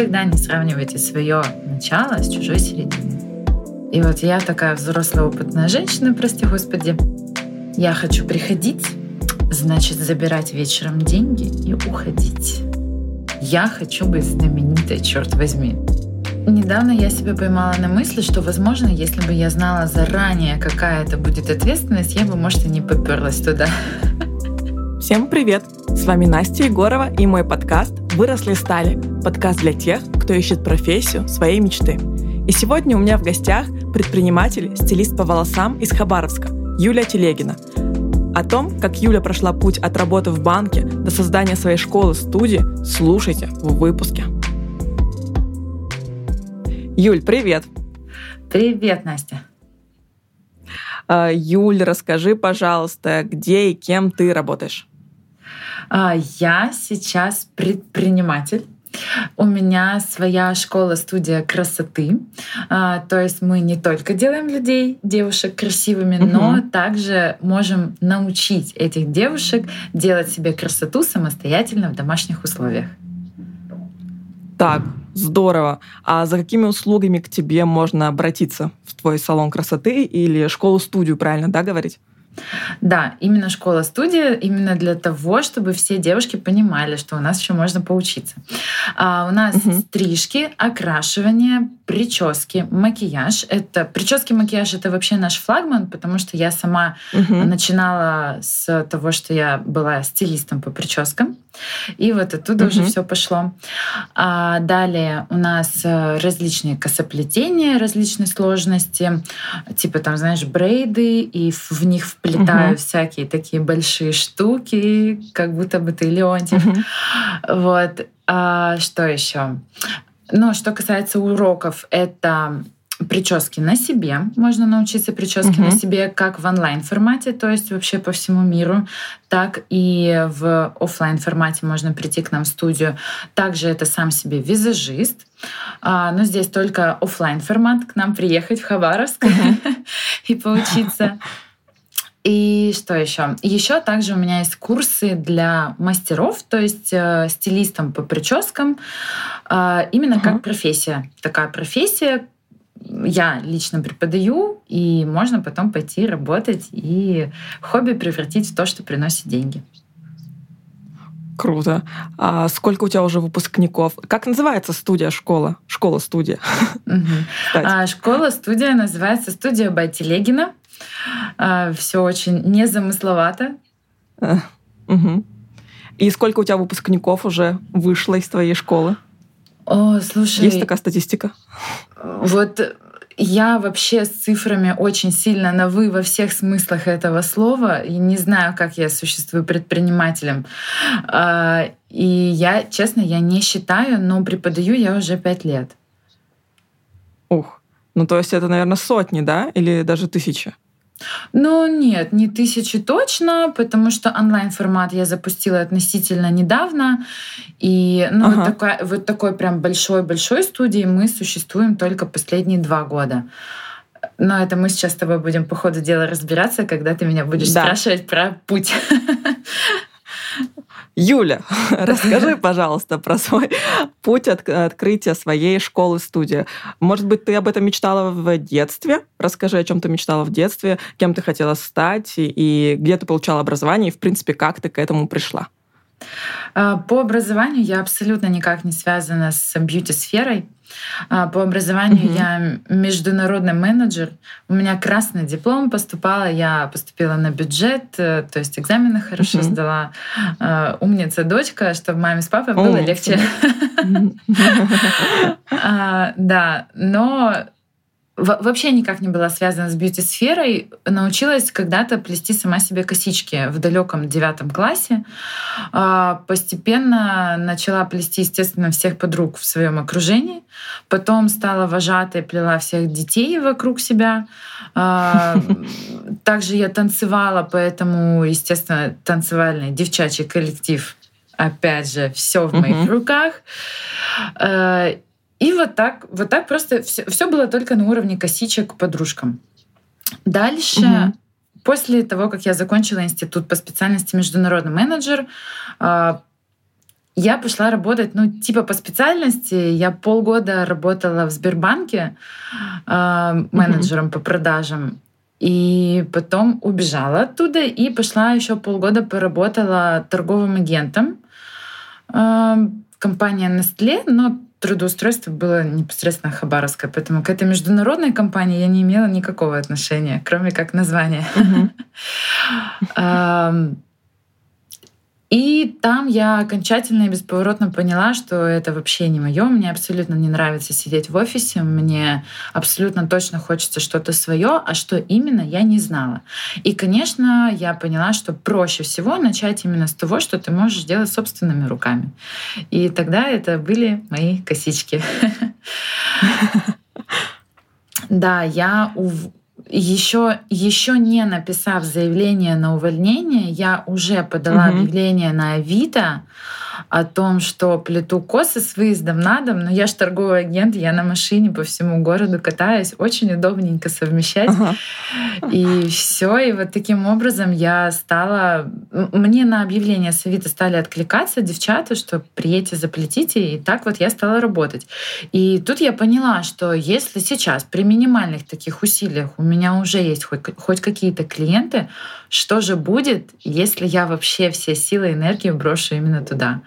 Никогда не сравнивайте свое начало с чужой серединой. И вот я такая взрослая опытная женщина, прости господи, я хочу приходить, значит забирать вечером деньги и уходить. Я хочу быть знаменитой, черт возьми. Недавно я себя поймала на мысли, что, возможно, если бы я знала заранее, какая это будет ответственность, я бы, может, и не поперлась туда. Всем привет! С вами Настя Егорова и мой подкаст «Выросли стали» — подкаст для тех, кто ищет профессию своей мечты. И сегодня у меня в гостях предприниматель, стилист по волосам из Хабаровска Юлия Телегина. О том, как Юля прошла путь от работы в банке до создания своей школы-студии, слушайте в выпуске. Юль, привет! Привет, Настя! А, Юль, расскажи, пожалуйста, где и кем ты работаешь? А, я сейчас предприниматель. У меня своя школа-студия красоты. А, то есть мы не только делаем людей, девушек красивыми, угу. но также можем научить этих девушек делать себе красоту самостоятельно в домашних условиях. Так, здорово. А за какими услугами к тебе можно обратиться в твой салон красоты или школу-студию, правильно, да, говорить? Да, именно школа-студия, именно для того, чтобы все девушки понимали, что у нас еще можно поучиться. А у нас угу. стрижки, окрашивание, прически, макияж. Это прически, макияж это вообще наш флагман, потому что я сама угу. начинала с того, что я была стилистом по прическам. И вот оттуда угу. уже все пошло. А далее у нас э, различные косоплетения различной сложности, типа там, знаешь, брейды, и в них вплетаю угу. всякие такие большие штуки, как будто бы ты Леонтьев. Угу. Вот. А что еще? Ну, что касается уроков, это прически на себе. Можно научиться прически uh-huh. на себе как в онлайн формате, то есть вообще по всему миру, так и в офлайн формате можно прийти к нам в студию. Также это сам себе визажист. А, но здесь только офлайн формат, к нам приехать в Хабаровск uh-huh. и поучиться. И что еще? Еще также у меня есть курсы для мастеров, то есть э, стилистам по прическам, э, именно uh-huh. как профессия. Такая профессия, я лично преподаю, и можно потом пойти работать и хобби превратить в то, что приносит деньги. Круто. А сколько у тебя уже выпускников? Как называется студия школа? Школа-студия. А, школа-студия называется студия Байтелегина. А, Все очень незамысловато. И сколько у тебя выпускников уже вышло из твоей школы? О, слушай. Есть такая статистика? Вот я вообще с цифрами очень сильно на «вы» во всех смыслах этого слова. И не знаю, как я существую предпринимателем. А, и я, честно, я не считаю, но преподаю я уже пять лет. Ух, ну то есть это, наверное, сотни, да? Или даже тысячи? Ну нет, не тысячи точно, потому что онлайн-формат я запустила относительно недавно. И ну, ага. вот, такой, вот такой прям большой-большой студии мы существуем только последние два года. Но это мы сейчас с тобой будем по ходу дела разбираться, когда ты меня будешь да. спрашивать про путь. Юля, расскажи, пожалуйста, про свой путь от открытия своей школы-студии. Может быть, ты об этом мечтала в детстве? Расскажи, о чем ты мечтала в детстве, кем ты хотела стать, и где ты получала образование, и, в принципе, как ты к этому пришла. А, по образованию я абсолютно никак не связана с бьюти-сферой. А, по образованию угу. я международный менеджер. У меня красный диплом поступала. Я поступила на бюджет, э, то есть экзамены хорошо угу. сдала. А, умница дочка, чтобы маме с папой было О, легче. Да, но вообще никак не была связана с бьюти-сферой. Научилась когда-то плести сама себе косички в далеком девятом классе. А, постепенно начала плести, естественно, всех подруг в своем окружении. Потом стала вожатой, плела всех детей вокруг себя. А, также я танцевала, поэтому, естественно, танцевальный девчачий коллектив опять же, все в моих руках. И вот так, вот так просто все, все было только на уровне косичек подружкам. Дальше, угу. после того, как я закончила институт по специальности международный менеджер, а, я пошла работать, ну, типа по специальности. Я полгода работала в Сбербанке э, менеджером mm-hmm. по продажам. И потом убежала оттуда и пошла еще полгода поработала торговым агентом. Э, компания Nestle, но трудоустройство было непосредственно хабаровское, поэтому к этой международной компании я не имела никакого отношения, кроме как названия. И там я окончательно и бесповоротно поняла, что это вообще не мое. Мне абсолютно не нравится сидеть в офисе. Мне абсолютно точно хочется что-то свое, а что именно, я не знала. И, конечно, я поняла, что проще всего начать именно с того, что ты можешь делать собственными руками. И тогда это были мои косички. Да, я еще, еще не написав заявление на увольнение, я уже подала угу. объявление на Авито о том, что плету косы с выездом на дом, но я же торговый агент, я на машине по всему городу катаюсь, очень удобненько совмещать. Ага. И все, и вот таким образом я стала... Мне на объявление с Авито стали откликаться девчата, что приедьте, заплетите, и так вот я стала работать. И тут я поняла, что если сейчас при минимальных таких усилиях у меня уже есть хоть, хоть какие-то клиенты, что же будет, если я вообще все силы и энергию брошу именно туда.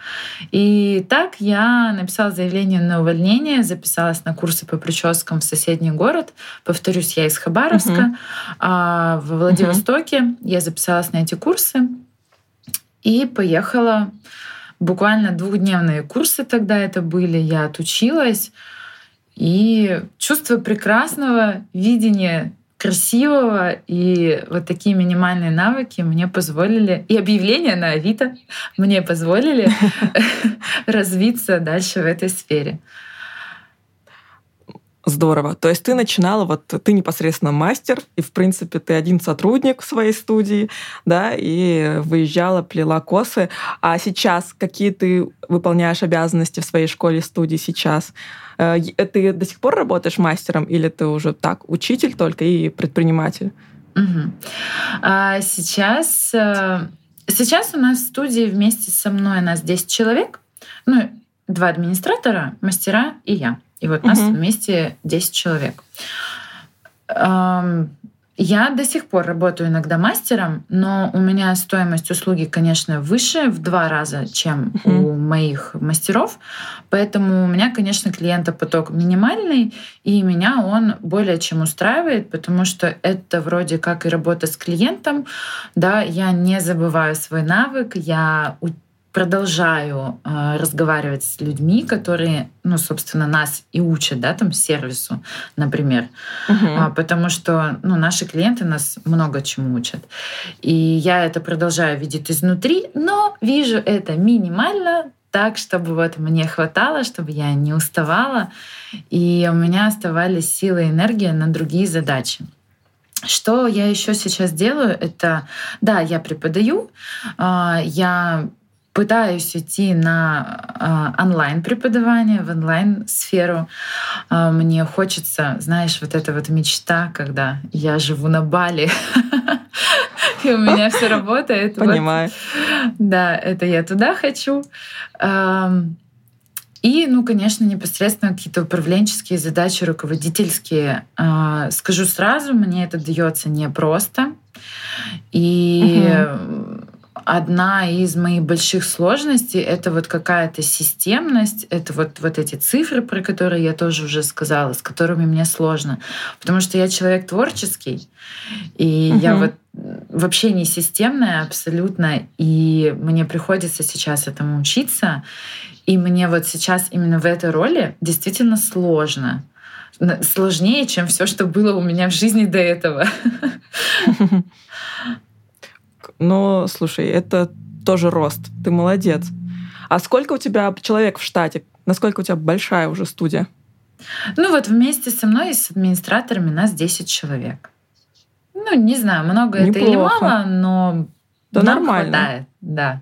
И так я написала заявление на увольнение, записалась на курсы по прическам в соседний город. Повторюсь, я из Хабаровска. Uh-huh. А в Владивостоке uh-huh. я записалась на эти курсы и поехала. Буквально двухдневные курсы тогда это были. Я отучилась. И чувство прекрасного видения красивого, и вот такие минимальные навыки мне позволили, и объявления на Авито мне позволили развиться дальше в этой сфере. Здорово. То есть ты начинала, вот ты непосредственно мастер, и, в принципе, ты один сотрудник в своей студии, да, и выезжала, плела косы. А сейчас какие ты выполняешь обязанности в своей школе-студии сейчас? Э, ты до сих пор работаешь мастером или ты уже так, учитель только и предприниматель? Угу. А сейчас, э, сейчас у нас в студии вместе со мной нас 10 человек. Ну, два администратора, мастера и я. И вот угу. нас вместе 10 человек. Я до сих пор работаю иногда мастером, но у меня стоимость услуги, конечно, выше в два раза, чем uh-huh. у моих мастеров. Поэтому у меня, конечно, клиентопоток минимальный, и меня он более чем устраивает, потому что это вроде как и работа с клиентом. Да, я не забываю свой навык, я продолжаю э, разговаривать с людьми, которые, ну, собственно, нас и учат, да, там, сервису, например. Угу. А, потому что, ну, наши клиенты нас много чему учат. И я это продолжаю видеть изнутри, но вижу это минимально, так, чтобы вот мне хватало, чтобы я не уставала, и у меня оставались силы и энергия на другие задачи. Что я еще сейчас делаю, это, да, я преподаю, а, я пытаюсь идти на э, онлайн преподавание, в онлайн сферу. Э, мне хочется, знаешь, вот эта вот мечта, когда я живу на Бали, и у меня все работает. Понимаю. Да, это я туда хочу. И, ну, конечно, непосредственно какие-то управленческие задачи, руководительские. А, скажу сразу, мне это дается непросто. И угу одна из моих больших сложностей — это вот какая-то системность, это вот, вот эти цифры, про которые я тоже уже сказала, с которыми мне сложно. Потому что я человек творческий, и угу. я вот вообще не системная абсолютно, и мне приходится сейчас этому учиться. И мне вот сейчас именно в этой роли действительно сложно сложнее, чем все, что было у меня в жизни до этого. Но, слушай, это тоже рост. Ты молодец. А сколько у тебя человек в штате? Насколько у тебя большая уже студия? Ну вот вместе со мной и с администраторами нас 10 человек. Ну, не знаю, много Неплохо. это или мало, но да нам нормально. хватает, да.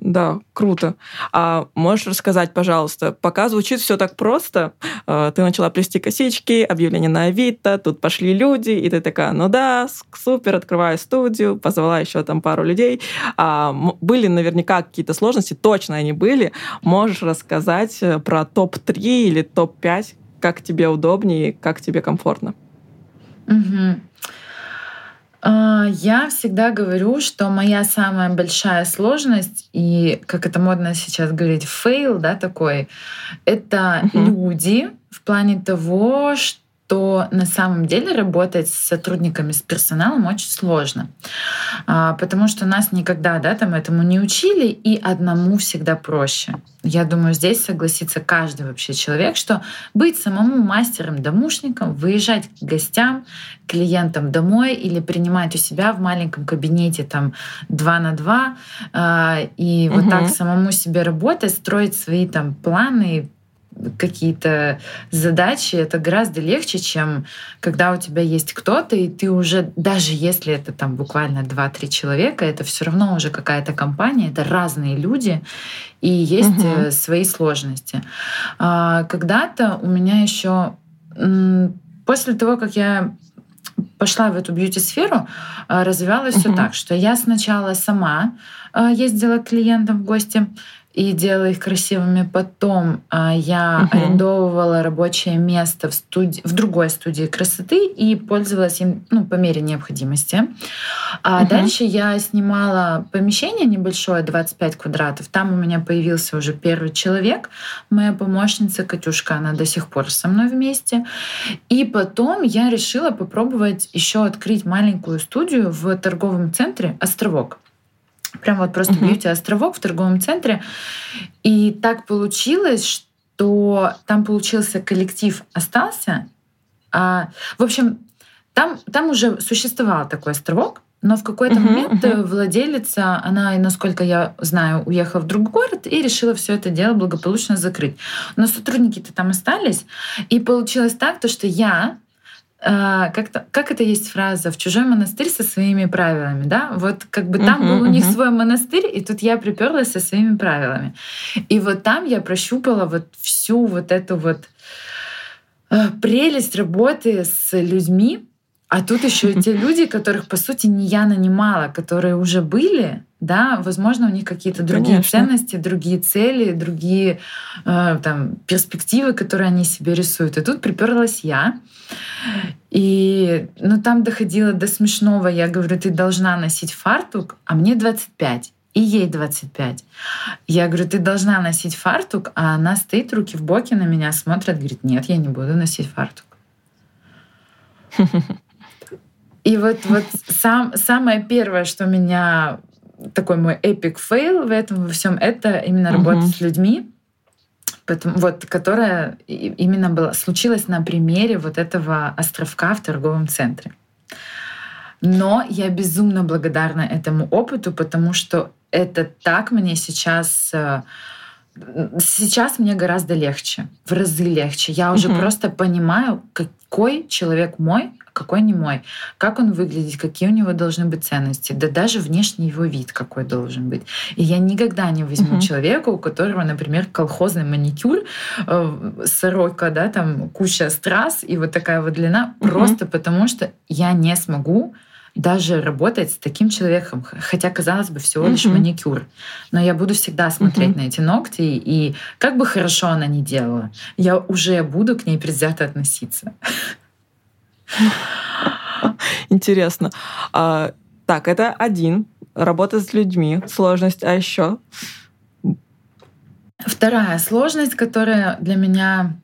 Да, круто. А можешь рассказать, пожалуйста, пока звучит все так просто, э, ты начала плести косички, объявление на Авито, тут пошли люди, и ты такая, ну да, супер, открываю студию, позвала еще там пару людей. А, были наверняка какие-то сложности, точно они были. Можешь рассказать э, про топ-3 или топ-5, как тебе удобнее, как тебе комфортно? Угу. А, я всегда говорю, что моя самая большая сложность и, как это модно сейчас говорить, fail, да, такой, это uh-huh. люди в плане того, что то на самом деле работать с сотрудниками, с персоналом очень сложно, а, потому что нас никогда да, там этому не учили, и одному всегда проще. Я думаю, здесь согласится каждый вообще человек, что быть самому мастером-домушником, выезжать к гостям, клиентам домой или принимать у себя в маленьком кабинете там два на два а, и угу. вот так самому себе работать, строить свои там планы, какие-то задачи, это гораздо легче, чем когда у тебя есть кто-то, и ты уже, даже если это там буквально 2-3 человека, это все равно уже какая-то компания, это разные люди, и есть угу. свои сложности. А, когда-то у меня еще после того, как я пошла в эту бьюти-сферу, а, развивалось uh-huh. все так, что я сначала сама ездила к клиентам в гости, и делала их красивыми. Потом а, я угу. арендовывала рабочее место в, студи... в другой студии красоты и пользовалась им ну, по мере необходимости. А угу. дальше я снимала помещение небольшое, 25 квадратов. Там у меня появился уже первый человек, моя помощница Катюшка, она до сих пор со мной вместе. И потом я решила попробовать еще открыть маленькую студию в торговом центре «Островок». Прям вот просто uh-huh. бьюти-островок в торговом центре. И так получилось, что там получился коллектив остался. А, в общем, там, там уже существовал такой островок, но в какой-то uh-huh, момент uh-huh. владелица, она, насколько я знаю, уехала в другой город и решила все это дело благополучно закрыть. Но сотрудники-то там остались. И получилось так, то, что я как, -то, как это есть фраза в чужой монастырь со своими правилами, да? Вот как бы там uh-huh, был у них uh-huh. свой монастырь, и тут я приперлась со своими правилами. И вот там я прощупала вот всю вот эту вот э, прелесть работы с людьми, а тут еще и те люди, которых, по сути, не я нанимала, которые уже были, да, возможно, у них какие-то другие Конечно. ценности, другие цели, другие э, там, перспективы, которые они себе рисуют. И тут приперлась я. И ну, там доходило до смешного. Я говорю, ты должна носить фартук, а мне 25 и ей 25. Я говорю, ты должна носить фартук, а она стоит, руки в боки на меня смотрит, говорит, нет, я не буду носить фартук. И вот, вот сам, самое первое, что меня такой мой epic fail в этом во всем, это именно работа uh-huh. с людьми, Поэтому, вот, которая именно была, случилась на примере вот этого островка в торговом центре. Но я безумно благодарна этому опыту, потому что это так мне сейчас э, сейчас мне гораздо легче, в разы легче. Я уже угу. просто понимаю, какой человек мой, какой не мой, как он выглядит, какие у него должны быть ценности, да даже внешний его вид какой должен быть. И я никогда не возьму угу. человека, у которого, например, колхозный маникюр, э, сорока, да, там куча страз и вот такая вот длина, угу. просто потому что я не смогу даже работать с таким человеком, хотя, казалось бы, всего лишь mm-hmm. маникюр. Но я буду всегда смотреть mm-hmm. на эти ногти, и как бы хорошо она ни делала, я уже буду к ней предвзято относиться. Интересно. А, так, это один. Работа с людьми, сложность, а еще? Вторая сложность, которая для меня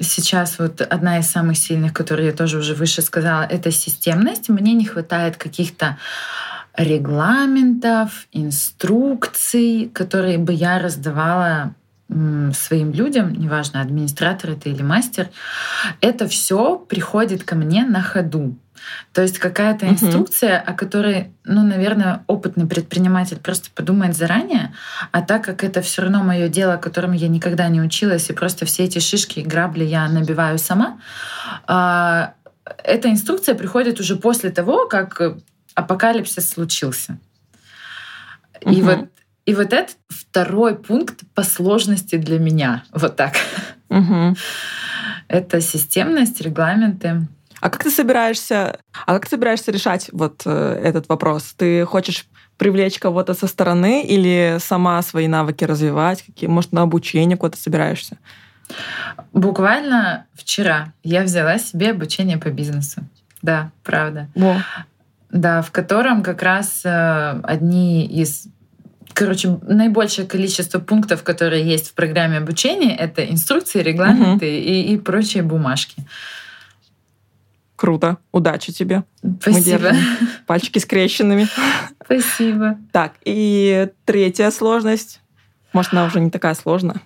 сейчас вот одна из самых сильных, которую я тоже уже выше сказала, это системность. Мне не хватает каких-то регламентов, инструкций, которые бы я раздавала своим людям, неважно, администратор это или мастер, это все приходит ко мне на ходу. То есть какая-то uh-huh. инструкция, о которой, ну, наверное, опытный предприниматель просто подумает заранее, а так как это все равно мое дело, которым я никогда не училась, и просто все эти шишки и грабли я набиваю сама, а, эта инструкция приходит уже после того, как апокалипсис случился. И вот И вот это второй пункт по сложности для меня. Вот так. Угу. Это системность, регламенты. А как ты собираешься, а как ты собираешься решать вот э, этот вопрос? Ты хочешь привлечь кого-то со стороны или сама свои навыки развивать? Какие, может, на обучение куда-то собираешься? Буквально вчера я взяла себе обучение по бизнесу. Да, правда. Во. Да, в котором как раз э, одни из Короче, наибольшее количество пунктов, которые есть в программе обучения, это инструкции, регламенты угу. и, и прочие бумажки. Круто. Удачи тебе. Спасибо. Пальчики скрещенными. Спасибо. Так, и третья сложность. Может, она уже не такая сложная.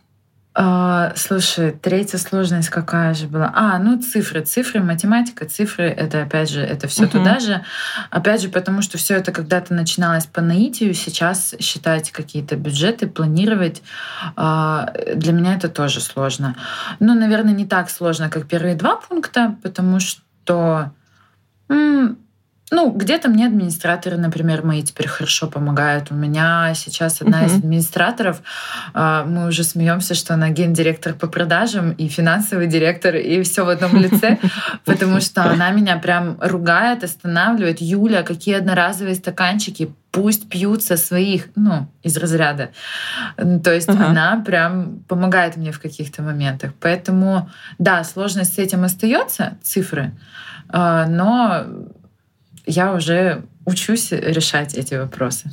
А, слушай, третья сложность какая же была? А, ну цифры, цифры, математика, цифры, это опять же, это все uh-huh. туда же. Опять же, потому что все это когда-то начиналось по наитию, сейчас считать какие-то бюджеты, планировать, а, для меня это тоже сложно. Но, наверное, не так сложно, как первые два пункта, потому что ну, где-то мне администраторы, например, мои теперь хорошо помогают. У меня сейчас одна uh-huh. из администраторов, а, мы уже смеемся, что она гендиректор по продажам и финансовый директор, и все в одном лице, потому что она меня прям ругает, останавливает. Юля, какие одноразовые стаканчики, пусть пьют со своих, ну, из разряда. То есть uh-huh. она прям помогает мне в каких-то моментах. Поэтому, да, сложность с этим остается, цифры, а, но я уже учусь решать эти вопросы.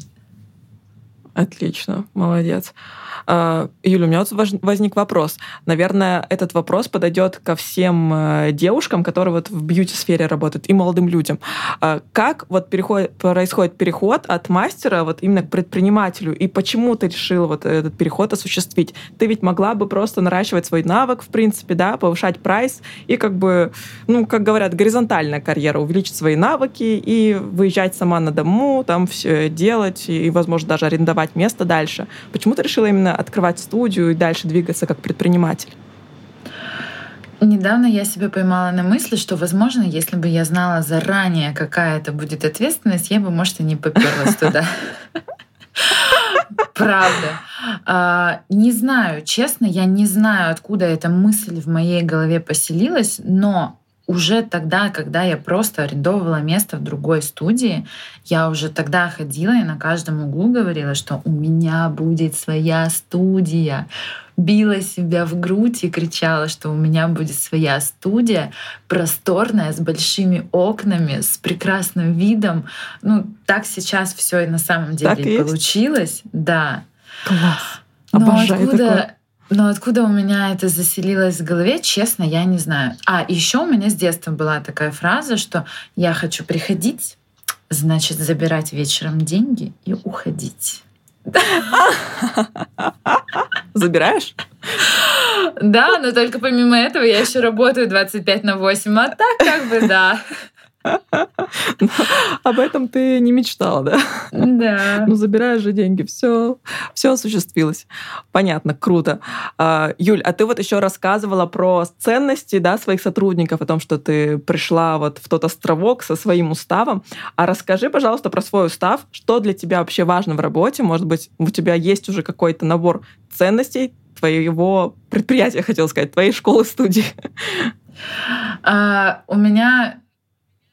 Отлично, молодец. А, Юля, у меня вот возник вопрос. Наверное, этот вопрос подойдет ко всем э, девушкам, которые вот в бьюти-сфере работают, и молодым людям. А, как вот переход, происходит переход от мастера вот именно к предпринимателю, и почему ты решила вот этот переход осуществить? Ты ведь могла бы просто наращивать свой навык, в принципе, да, повышать прайс, и как бы, ну, как говорят, горизонтальная карьера, увеличить свои навыки и выезжать сама на дому, там все делать, и, возможно, даже арендовать место дальше. Почему ты решила именно открывать студию и дальше двигаться как предприниматель? Недавно я себя поймала на мысли, что, возможно, если бы я знала заранее, какая это будет ответственность, я бы, может, и не поперлась туда. Правда. А, не знаю, честно, я не знаю, откуда эта мысль в моей голове поселилась, но уже тогда, когда я просто арендовала место в другой студии, я уже тогда ходила и на каждом углу говорила, что у меня будет своя студия. Била себя в грудь и кричала, что у меня будет своя студия, просторная, с большими окнами, с прекрасным видом. Ну, так сейчас все и на самом деле так и получилось. Да. Класс. Обожаю Но откуда, такое но откуда у меня это заселилось в голове, честно, я не знаю. А еще у меня с детства была такая фраза, что я хочу приходить, значит, забирать вечером деньги и уходить. Забираешь? Да, но только помимо этого я еще работаю 25 на 8, а так как бы да. Об этом ты не мечтала, да? Да. Ну, забираешь же деньги, все, все осуществилось. Понятно, круто. А, Юль, а ты вот еще рассказывала про ценности да, своих сотрудников, о том, что ты пришла вот в тот островок со своим уставом. А расскажи, пожалуйста, про свой устав. Что для тебя вообще важно в работе? Может быть, у тебя есть уже какой-то набор ценностей твоего предприятия, хотел сказать, твоей школы-студии? А, у меня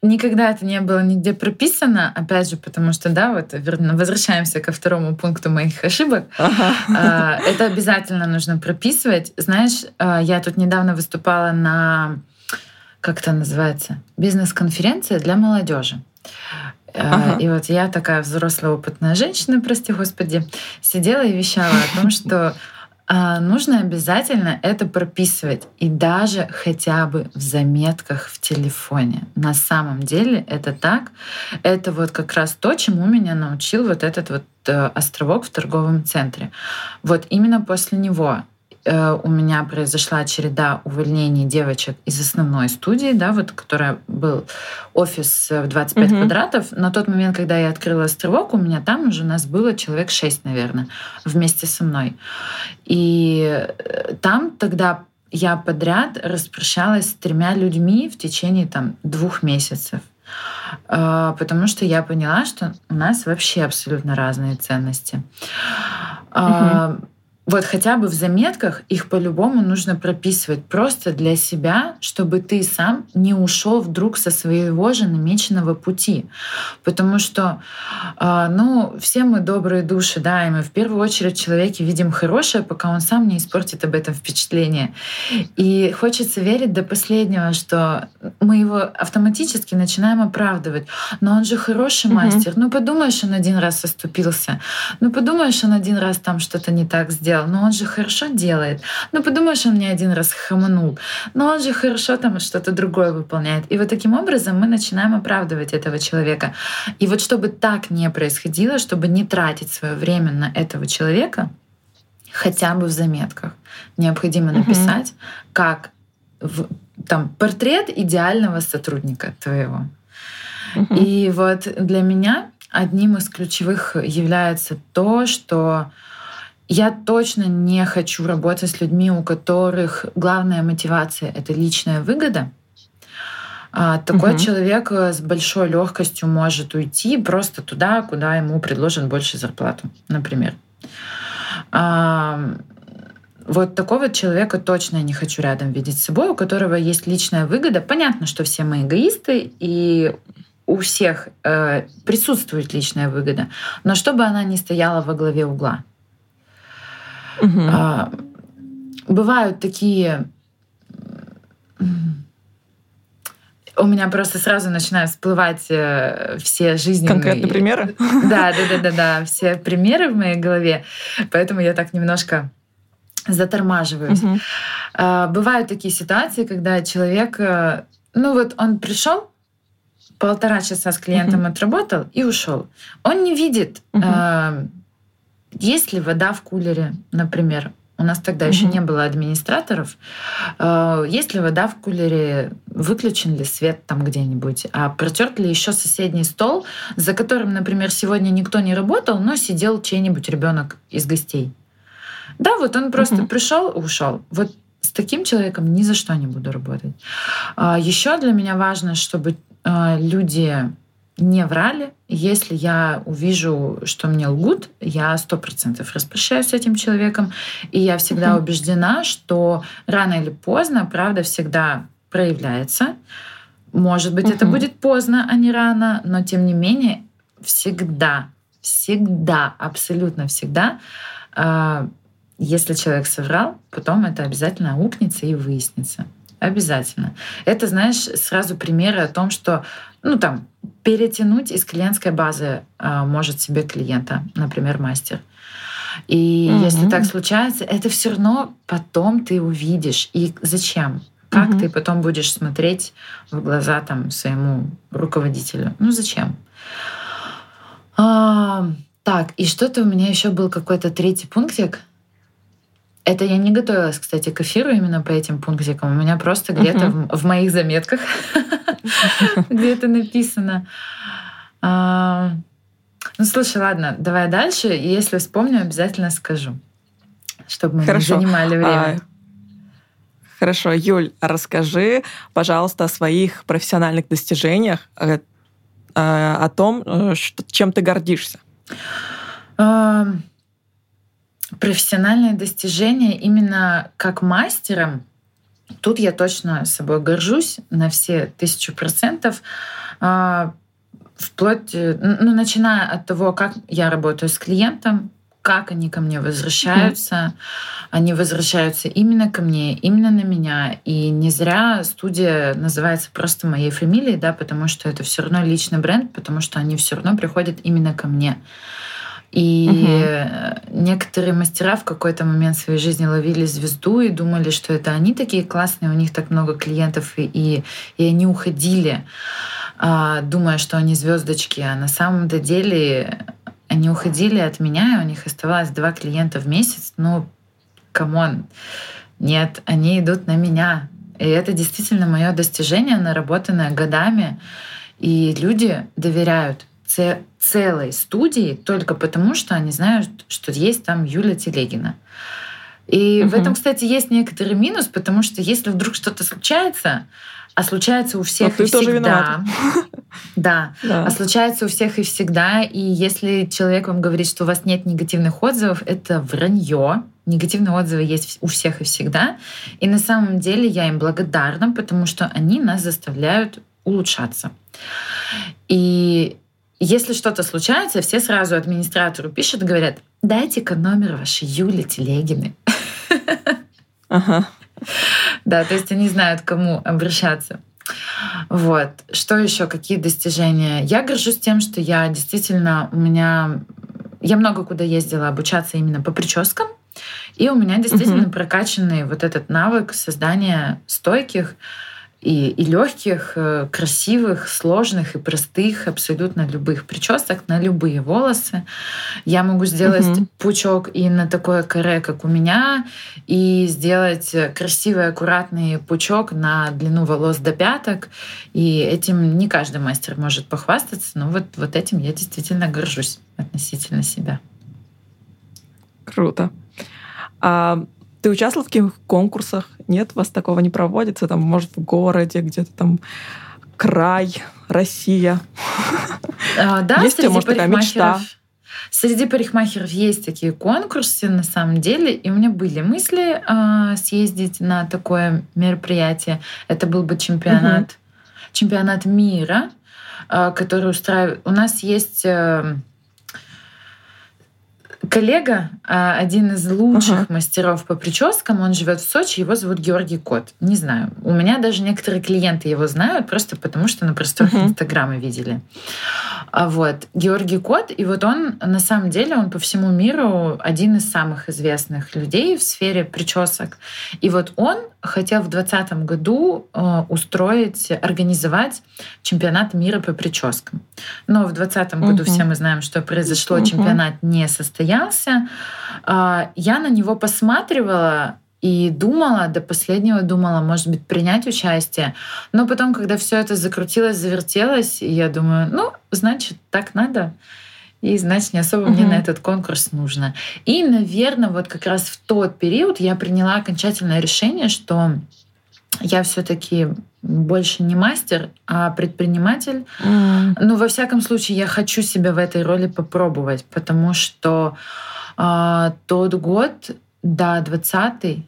Никогда это не было нигде прописано, опять же, потому что, да, вот возвращаемся ко второму пункту моих ошибок. Ага. Это обязательно нужно прописывать. Знаешь, а, я тут недавно выступала на, как это называется, бизнес-конференция для молодежи. А, ага. И вот я такая взрослая опытная женщина, прости господи, сидела и вещала о том, что а, нужно обязательно это прописывать. И даже хотя бы в заметках в телефоне. На самом деле это так. Это вот как раз то, чему меня научил вот этот вот э, островок в торговом центре. Вот именно после него у меня произошла череда увольнений девочек из основной студии, да, вот, которая был офис в 25 mm-hmm. квадратов. На тот момент, когда я открыла островок, у меня там уже у нас было человек 6, наверное, вместе со мной. И э, там тогда я подряд распрощалась с тремя людьми в течение там двух месяцев. потому что я поняла, что у нас вообще абсолютно разные ценности. Угу вот хотя бы в заметках их по-любому нужно прописывать просто для себя, чтобы ты сам не ушел вдруг со своего же намеченного пути. Потому что, а, ну, все мы добрые души, да, и мы в первую очередь в человеке видим хорошее, пока он сам не испортит об этом впечатление. И хочется верить до последнего, что мы его автоматически начинаем оправдывать. Но он же хороший мастер. Ну, подумаешь, он один раз оступился. Ну, подумаешь, он один раз там что-то не так сделал сделал, но он же хорошо делает. Ну, подумаешь, он мне один раз хаманул, но он же хорошо там что-то другое выполняет. И вот таким образом мы начинаем оправдывать этого человека. И вот чтобы так не происходило, чтобы не тратить свое время на этого человека, хотя бы в заметках, необходимо написать, угу. как в, там портрет идеального сотрудника твоего. Угу. И вот для меня одним из ключевых является то, что я точно не хочу работать с людьми, у которых главная мотивация — это личная выгода. А, такой угу. человек э, с большой легкостью может уйти просто туда, куда ему предложат больше зарплату, например. А, вот такого человека точно я не хочу рядом видеть с собой, у которого есть личная выгода. Понятно, что все мы эгоисты, и у всех э, присутствует личная выгода, но чтобы она не стояла во главе угла. Угу. А, бывают такие у меня просто сразу начинают всплывать э, все жизненные... Конкретные примеры? Да, да, да, да, да, все примеры в моей голове, поэтому я так немножко затормаживаюсь. Угу. Бывают такие ситуации, когда человек, э, ну вот он пришел, полтора часа с клиентом угу. отработал и ушел. Он не видит, угу. Есть ли вода в кулере, например? У нас тогда угу. еще не было администраторов. Э, есть ли вода в кулере? Выключен ли свет там где-нибудь? А протерт ли еще соседний стол, за которым, например, сегодня никто не работал, но сидел чей-нибудь ребенок из гостей? Да, вот он просто угу. пришел, ушел. Вот с таким человеком ни за что не буду работать. А, еще для меня важно, чтобы э, люди не врали. Если я увижу, что мне лгут, я сто процентов распрощаюсь с этим человеком. И я всегда uh-huh. убеждена, что рано или поздно правда всегда проявляется. Может быть, uh-huh. это будет поздно, а не рано, но тем не менее всегда, всегда, абсолютно всегда, э, если человек соврал, потом это обязательно аукнется и выяснится. Обязательно. Это, знаешь, сразу примеры о том, что, ну там, перетянуть из клиентской базы э, может себе клиента, например, мастер. И угу. если так случается, это все равно потом ты увидишь. И зачем? Как угу. ты потом будешь смотреть в глаза там своему руководителю? Ну зачем? А, так, и что-то у меня еще был какой-то третий пунктик. Это я не готовилась, кстати, к эфиру именно по этим пунктикам. У меня просто где-то в, в моих заметках где-то написано. А, ну, слушай, ладно, давай дальше. Если вспомню, обязательно скажу, чтобы мы Хорошо. не занимали а, время. Хорошо, Юль, расскажи, пожалуйста, о своих профессиональных достижениях, о, э, о том, э, что, чем ты гордишься. Профессиональные достижения именно как мастером, тут я точно собой горжусь на все тысячу процентов. А, вплоть, ну, начиная от того, как я работаю с клиентом, как они ко мне возвращаются. Mm-hmm. Они возвращаются именно ко мне, именно на меня. И не зря студия называется просто моей фамилией, да, потому что это все равно личный бренд, потому что они все равно приходят именно ко мне. И угу. некоторые мастера в какой-то момент своей жизни ловили звезду и думали, что это они такие классные, у них так много клиентов, и, и, и они уходили, а, думая, что они звездочки. А на самом-то деле они уходили от меня, и у них оставалось два клиента в месяц. Ну, come on. Нет, они идут на меня. И это действительно мое достижение, наработанное годами. И люди доверяют целой студии только потому, что они знают, что есть там Юля Телегина. И угу. в этом, кстати, есть некоторый минус, потому что если вдруг что-то случается, а случается у всех Но и всегда. Да. Да. А случается у всех и всегда. И если человек вам говорит, что у вас нет негативных отзывов, это вранье. Негативные отзывы есть у всех и всегда. И на самом деле я им благодарна, потому что они нас заставляют улучшаться. И если что-то случается, все сразу администратору пишут говорят, дайте-ка номер вашей Юли Телегины. Ага. Да, то есть они знают, к кому обращаться. Вот. Что еще? Какие достижения? Я горжусь тем, что я действительно, у меня... Я много куда ездила обучаться именно по прическам, и у меня действительно угу. прокачанный вот этот навык создания стойких, и, и легких, э, красивых, сложных и простых, абсолютно любых причесок на любые волосы. Я могу сделать угу. пучок и на такое каре, как у меня, и сделать красивый, аккуратный пучок на длину волос до пяток. И этим не каждый мастер может похвастаться, но вот, вот этим я действительно горжусь относительно себя. Круто. А ты участвовал в каких конкурсах? Нет, у вас такого не проводится? Там, может, в городе, где-то там край, Россия? А, да, есть среди может, такая мечта? Среди парикмахеров есть такие конкурсы, на самом деле, и у меня были мысли э, съездить на такое мероприятие. Это был бы чемпионат, угу. чемпионат мира, э, который устраивает. У нас есть э, коллега, а, один из лучших uh-huh. мастеров по прическам, он живет в Сочи, его зовут Георгий Кот. Не знаю. У меня даже некоторые клиенты его знают, просто потому что на просторах uh-huh. Инстаграма видели. А вот. Георгий Кот, и вот он, на самом деле, он по всему миру один из самых известных людей в сфере причесок. И вот он хотел в 2020 году э, устроить, организовать чемпионат мира по прическам. Но в 2020 uh-huh. году все мы знаем, что произошло, чемпионат не состоялся. Э, я на него посматривала и думала, до последнего думала, может быть, принять участие. Но потом, когда все это закрутилось, завертелось, я думаю, ну, значит, так надо. И, значит, не особо угу. мне на этот конкурс нужно. И, наверное, вот как раз в тот период я приняла окончательное решение, что я все-таки больше не мастер, а предприниматель. Mm. Ну, во всяком случае, я хочу себя в этой роли попробовать, потому что э, тот год, да, 20-й,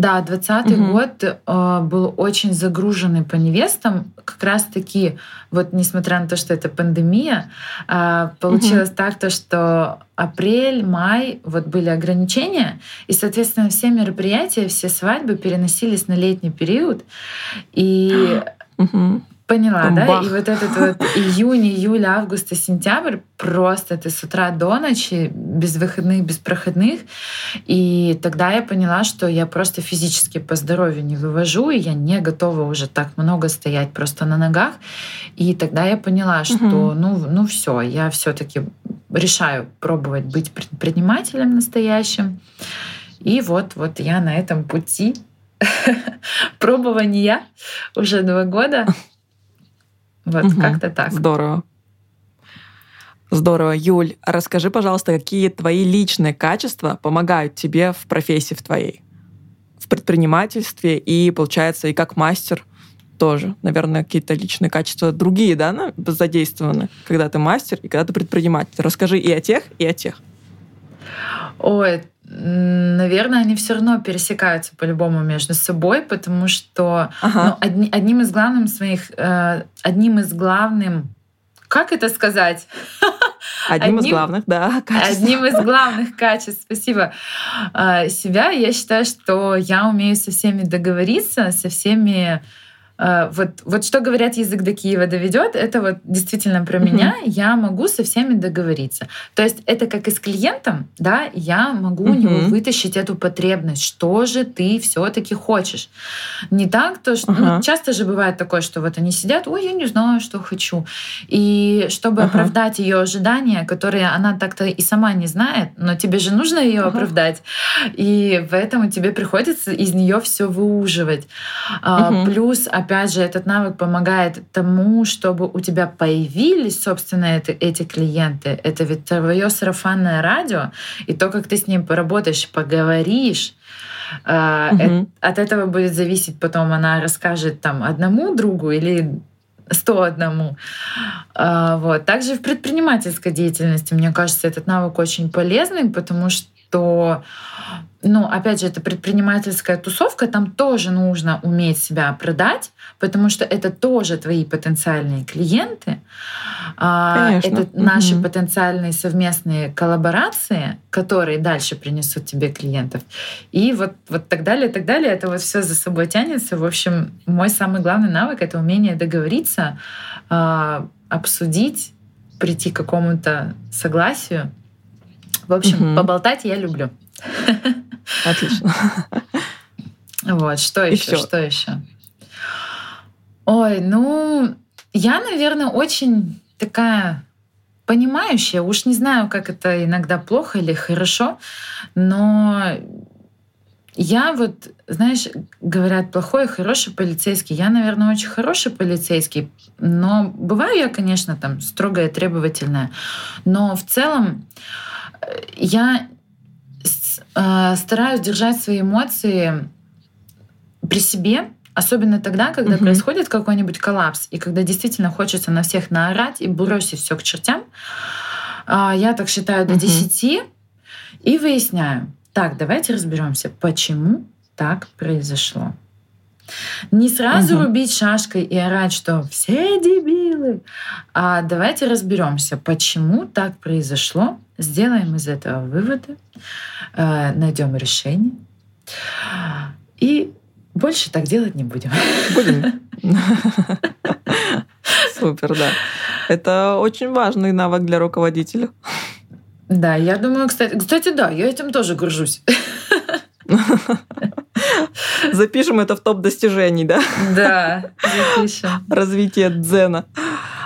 да, 20 угу. год э, был очень загруженный по невестам. Как раз-таки, вот несмотря на то, что это пандемия, э, получилось угу. так, то, что апрель, май, вот были ограничения, и, соответственно, все мероприятия, все свадьбы переносились на летний период. И угу. Поняла, Там да? Бах. И вот этот вот июнь, июль, август и сентябрь просто ты с утра до ночи, без выходных, без проходных. И тогда я поняла, что я просто физически по здоровью не вывожу, и я не готова уже так много стоять просто на ногах. И тогда я поняла, что угу. ну, ну все, я все-таки решаю пробовать быть предпринимателем настоящим. И вот, вот я на этом пути пробования уже два года. Вот угу. как-то так. Здорово. Здорово. Юль, расскажи, пожалуйста, какие твои личные качества помогают тебе в профессии в твоей? В предпринимательстве и, получается, и как мастер тоже. Наверное, какие-то личные качества другие, да, задействованы, когда ты мастер и когда ты предприниматель. Расскажи и о тех, и о тех. Ой, наверное, они все равно пересекаются по-любому между собой, потому что ага. ну, одни, одним из главных своих, э, одним из главным, как это сказать? Одним, одним из главных, да, качеств. Одним из главных качеств, спасибо, э, себя. Я считаю, что я умею со всеми договориться, со всеми вот, вот что говорят, язык до Киева доведет, это вот действительно про mm-hmm. меня. Я могу со всеми договориться. То есть это как и с клиентом, да, я могу mm-hmm. у него вытащить эту потребность. Что же ты все-таки хочешь? Не так, то что uh-huh. ну, часто же бывает такое, что вот они сидят, ой, я не знаю, что хочу. И чтобы uh-huh. оправдать ее ожидания, которые она так-то и сама не знает, но тебе же нужно ее uh-huh. оправдать. И поэтому тебе приходится из нее все выуживать. Uh-huh. Плюс, опять опять же, этот навык помогает тому, чтобы у тебя появились, собственно, это, эти клиенты. Это ведь твое сарафанное радио, и то, как ты с ним поработаешь, поговоришь, угу. от этого будет зависеть потом, она расскажет там одному другу или сто одному. А, вот. Также в предпринимательской деятельности, мне кажется, этот навык очень полезный, потому что ну, опять же, это предпринимательская тусовка, там тоже нужно уметь себя продать, потому что это тоже твои потенциальные клиенты. А, Конечно. Это угу. наши потенциальные совместные коллаборации, которые дальше принесут тебе клиентов. И вот, вот так далее, так далее. Это вот все за собой тянется. В общем, мой самый главный навык — это умение договориться, а, обсудить, прийти к какому-то согласию. В общем, угу. поболтать я люблю. Отлично. Вот, что еще, что еще? Ой, ну, я, наверное, очень такая понимающая. Уж не знаю, как это иногда плохо или хорошо, но я вот, знаешь, говорят, плохой и хороший полицейский. Я, наверное, очень хороший полицейский, но бываю я, конечно, там строгая, требовательная. Но в целом я Э, стараюсь держать свои эмоции при себе, особенно тогда, когда угу. происходит какой-нибудь коллапс, и когда действительно хочется на всех наорать и бросить все к чертям. А, я так считаю до угу. 10 и выясняю. Так, давайте разберемся, почему так произошло. Не сразу угу. рубить шашкой и орать, что все дебилы. А давайте разберемся, почему так произошло, сделаем из этого выводы, э, найдем решение. И больше так делать не будем. Будем. Супер, да. Это очень важный навык для руководителя. Да, я думаю, кстати, кстати, да, я этим тоже горжусь. Запишем это в топ достижений, да? Да, запишем. Развитие дзена.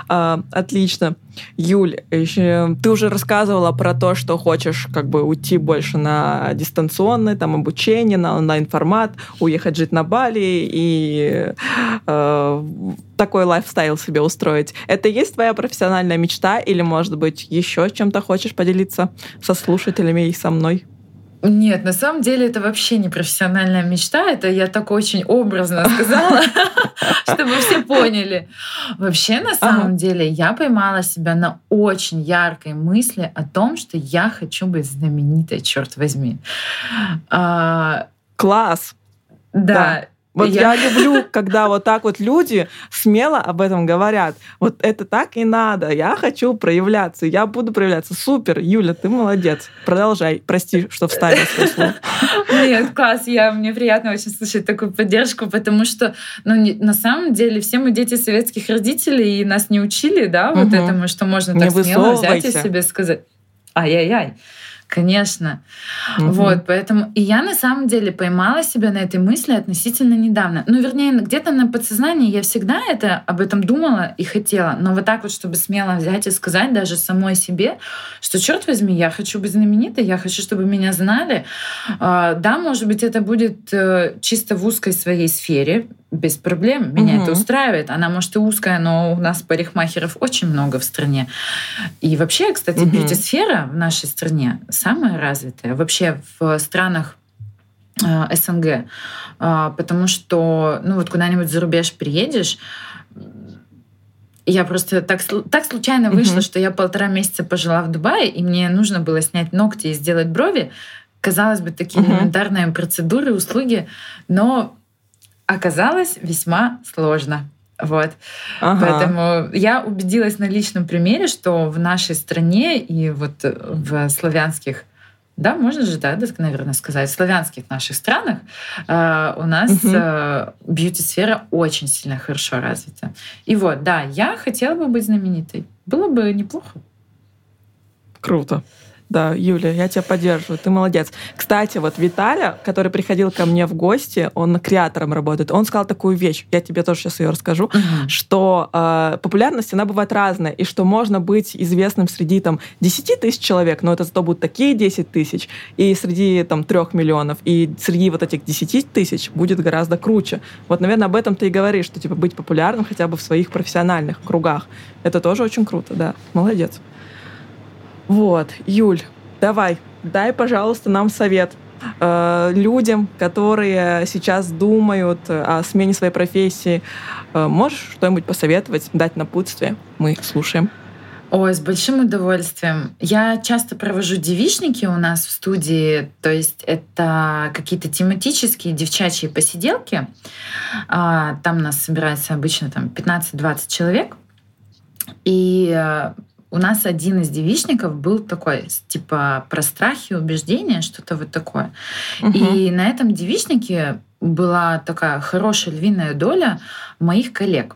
А, отлично. Юль, еще, ты уже рассказывала про то, что хочешь как бы уйти больше на дистанционное там, обучение, на онлайн-формат, уехать жить на Бали и э, такой лайфстайл себе устроить. Это есть твоя профессиональная мечта или, может быть, еще чем-то хочешь поделиться со слушателями и со мной? Нет, на самом деле это вообще не профессиональная мечта. Это я так очень образно сказала, чтобы все поняли. Вообще, на самом деле, я поймала себя на очень яркой мысли о том, что я хочу быть знаменитой, черт возьми. А, Класс! Да, вот я... я люблю, когда вот так вот люди смело об этом говорят. Вот это так и надо. Я хочу проявляться. Я буду проявляться. Супер, Юля, ты молодец. Продолжай. Прости, что вставила свое слово. Нет, класс. Я, мне приятно очень слышать такую поддержку, потому что ну, не, на самом деле все мы дети советских родителей, и нас не учили, да, вот угу. этому, что можно так смело взять и себе сказать. Ай-яй-яй. Конечно. Угу. Вот, поэтому и я на самом деле поймала себя на этой мысли относительно недавно. Ну, вернее, где-то на подсознании я всегда это об этом думала и хотела, но вот так вот, чтобы смело взять и сказать даже самой себе, что черт возьми, я хочу быть знаменитой, я хочу, чтобы меня знали. А, да, может быть, это будет э, чисто в узкой своей сфере, без проблем. Меня угу. это устраивает. Она, может, и узкая, но у нас парикмахеров очень много в стране. И вообще, кстати, угу. бьюти-сфера в нашей стране самая развитая. Вообще в странах э, СНГ. Э, потому что, ну вот куда-нибудь за рубеж приедешь, я просто так, так случайно вышло, mm что я полтора месяца пожила в Дубае, и мне нужно было снять ногти и сделать брови. Казалось бы, такие mm элементарные процедуры, услуги, но оказалось весьма сложно. Вот. Ага. Поэтому я убедилась на личном примере, что в нашей стране и вот в славянских да, можно же, да, наверное, сказать, в славянских наших странах э, у нас угу. э, бьюти-сфера очень сильно хорошо развита. И вот, да, я хотела бы быть знаменитой. Было бы неплохо. Круто. Да, Юля, я тебя поддерживаю, ты молодец. Кстати, вот Виталя, который приходил ко мне в гости, он креатором работает, он сказал такую вещь, я тебе тоже сейчас ее расскажу, угу. что э, популярность, она бывает разная, и что можно быть известным среди там 10 тысяч человек, но это зато будут такие 10 тысяч, и среди там 3 миллионов, и среди вот этих 10 тысяч будет гораздо круче. Вот, наверное, об этом ты и говоришь, что типа быть популярным хотя бы в своих профессиональных кругах. Это тоже очень круто, да. Молодец. Вот, Юль, давай, дай, пожалуйста, нам совет э, людям, которые сейчас думают о смене своей профессии. Э, можешь что-нибудь посоветовать, дать напутствие? Мы слушаем. Ой, с большим удовольствием. Я часто провожу девичники у нас в студии, то есть это какие-то тематические девчачьи посиделки. А, там нас собирается обычно там 15-20 человек. И э, у нас один из девичников был такой, типа, про страхи, убеждения, что-то вот такое. Угу. И на этом девичнике была такая хорошая львиная доля моих коллег.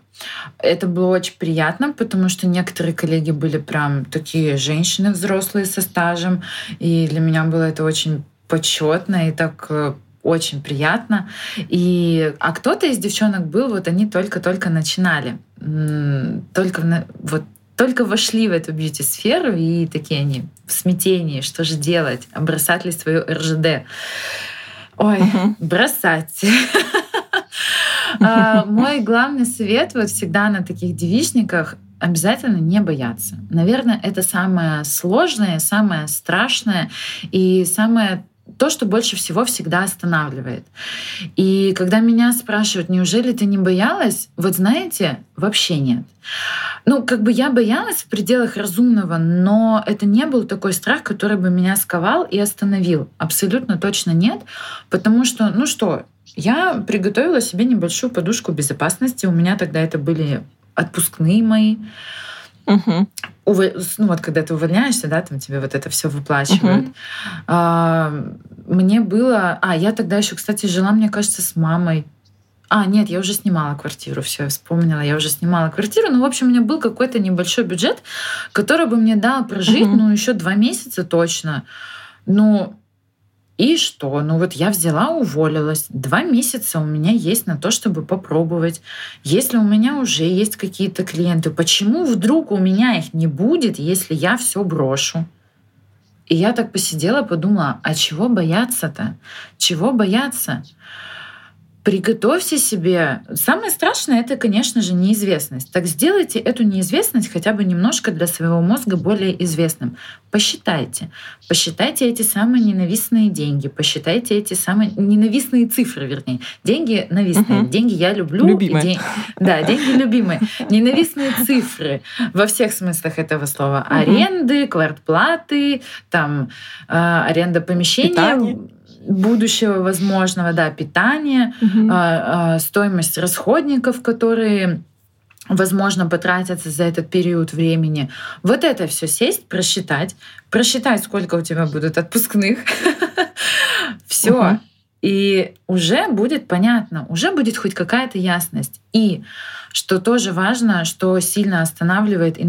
Это было очень приятно, потому что некоторые коллеги были прям такие женщины взрослые со стажем, и для меня было это очень почетно и так э, очень приятно. И, а кто-то из девчонок был, вот они только-только начинали. Только вот только вошли в эту бьюти-сферу, и такие они в смятении, что же делать, бросать ли свою РЖД. Ой, uh-huh. бросать. А, мой главный совет вот всегда на таких девичниках обязательно не бояться. Наверное, это самое сложное, самое страшное и самое то, что больше всего всегда останавливает. И когда меня спрашивают, неужели ты не боялась, вот знаете, вообще нет. Ну, как бы я боялась в пределах разумного, но это не был такой страх, который бы меня сковал и остановил. Абсолютно точно нет, потому что, ну что, я приготовила себе небольшую подушку безопасности. У меня тогда это были отпускные мои. Угу. Ну вот когда ты увольняешься, да, там тебе вот это все выплачивают. Угу. А, мне было... А, я тогда еще, кстати, жила, мне кажется, с мамой. А, нет, я уже снимала квартиру, все, я вспомнила, я уже снимала квартиру. Ну, в общем, у меня был какой-то небольшой бюджет, который бы мне дал прожить, угу. ну, еще два месяца точно. Ну, и что? Ну вот я взяла, уволилась. Два месяца у меня есть на то, чтобы попробовать. Если у меня уже есть какие-то клиенты, почему вдруг у меня их не будет, если я все брошу? И я так посидела, подумала, а чего бояться-то? Чего бояться? Приготовьте себе. Самое страшное это, конечно же, неизвестность. Так сделайте эту неизвестность хотя бы немножко для своего мозга более известным. Посчитайте. Посчитайте эти самые ненавистные деньги. Посчитайте эти самые ненавистные цифры, вернее. Деньги ненавистные. Угу. Деньги я люблю. Любимые. День... Да, деньги любимые. Ненавистные цифры во всех смыслах этого слова. Угу. Аренды, квартплаты, там, э, аренда помещения. Питание будущего возможного, да, питания, угу. стоимость расходников, которые возможно, потратятся за этот период времени. Вот это все сесть, просчитать, просчитать, сколько у тебя будут отпускных. Все. И уже будет понятно, уже будет хоть какая-то ясность. И что тоже важно, что сильно останавливает и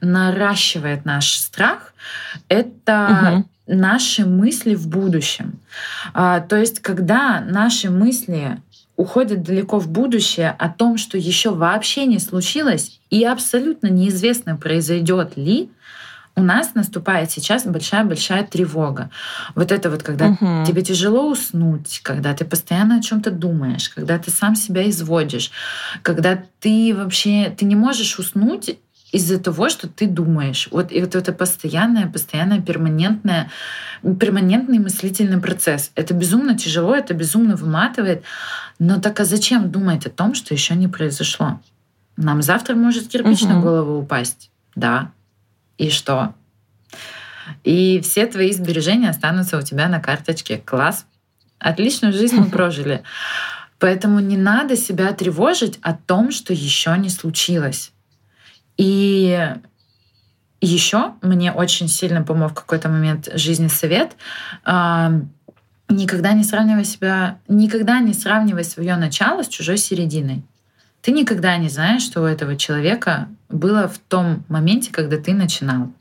наращивает наш страх, это наши мысли в будущем. А, то есть, когда наши мысли уходят далеко в будущее о том, что еще вообще не случилось и абсолютно неизвестно, произойдет ли, у нас наступает сейчас большая-большая тревога. Вот это вот, когда угу. тебе тяжело уснуть, когда ты постоянно о чем-то думаешь, когда ты сам себя изводишь, когда ты вообще ты не можешь уснуть из-за того, что ты думаешь. Вот, и вот это постоянное, постоянное, перманентное, перманентный мыслительный процесс. Это безумно тяжело, это безумно выматывает. Но так а зачем думать о том, что еще не произошло? Нам завтра может кирпич угу. на голову упасть. Да. И что? И все твои сбережения останутся у тебя на карточке. Класс. Отличную жизнь мы прожили. Поэтому не надо себя тревожить о том, что еще не случилось. И еще мне очень сильно помог в какой-то момент жизни совет никогда не сравнивай себя, никогда не сравнивай свое начало с чужой серединой. Ты никогда не знаешь, что у этого человека было в том моменте, когда ты начинал.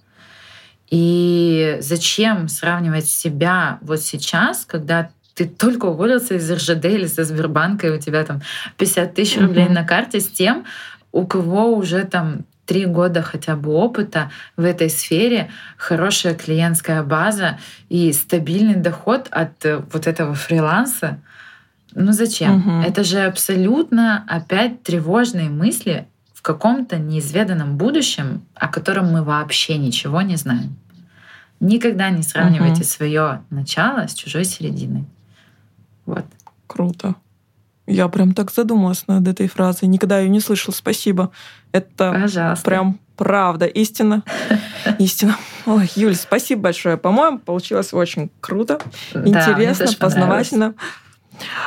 И зачем сравнивать себя вот сейчас, когда ты только уволился из РЖД или со Сбербанка, и у тебя там 50 тысяч рублей угу. на карте с тем, у кого уже там три года хотя бы опыта в этой сфере, хорошая клиентская база и стабильный доход от э, вот этого фриланса. Ну зачем? Угу. Это же абсолютно опять тревожные мысли в каком-то неизведанном будущем, о котором мы вообще ничего не знаем. Никогда не сравнивайте угу. свое начало с чужой серединой. Вот. Круто. Я прям так задумалась над этой фразой. Никогда ее не слышала. Спасибо. Это Пожалуйста. прям правда, истина. Истина. Ой, Юль, спасибо большое. По-моему, получилось очень круто, интересно, познавательно.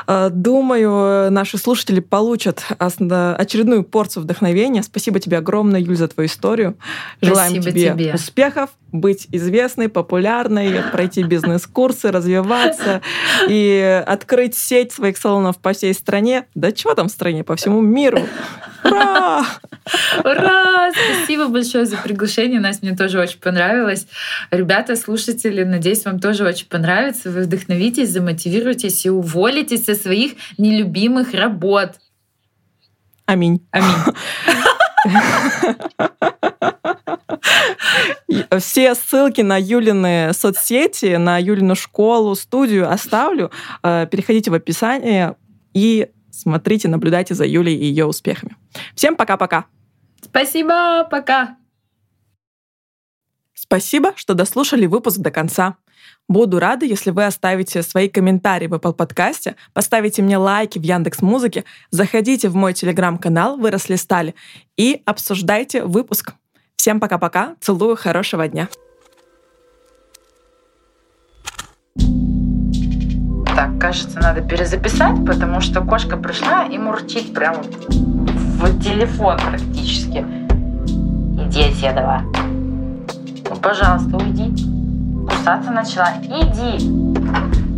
Э, думаю, наши слушатели получат очередную порцию вдохновения. Спасибо тебе огромное, Юль, за твою историю. Желаем Спасибо тебе, тебе успехов, быть известной, популярной, пройти бизнес-курсы, развиваться и открыть сеть своих салонов по всей стране. Да чего там в стране, по всему миру. Ура! Ура! Спасибо большое за приглашение. Настя, мне тоже очень понравилось. Ребята, слушатели, надеюсь, вам тоже очень понравится. Вы вдохновитесь, замотивируйтесь и уволитесь со своих нелюбимых работ. Аминь. Аминь. Все ссылки на Юлины соцсети, на Юлину школу, студию оставлю. Э, переходите в описание и смотрите, наблюдайте за Юлей и ее успехами. Всем пока-пока. Спасибо, пока. Спасибо, что дослушали выпуск до конца. Буду рада, если вы оставите свои комментарии в Apple подкасте, поставите мне лайки в Яндекс Музыке, заходите в мой телеграм-канал «Выросли стали» и обсуждайте выпуск. Всем пока-пока, целую, хорошего дня. Так, кажется, надо перезаписать, потому что кошка пришла и мурчит прямо в телефон практически. Иди, Оседова. Ну, пожалуйста, уйди. Кусаться начала. Иди.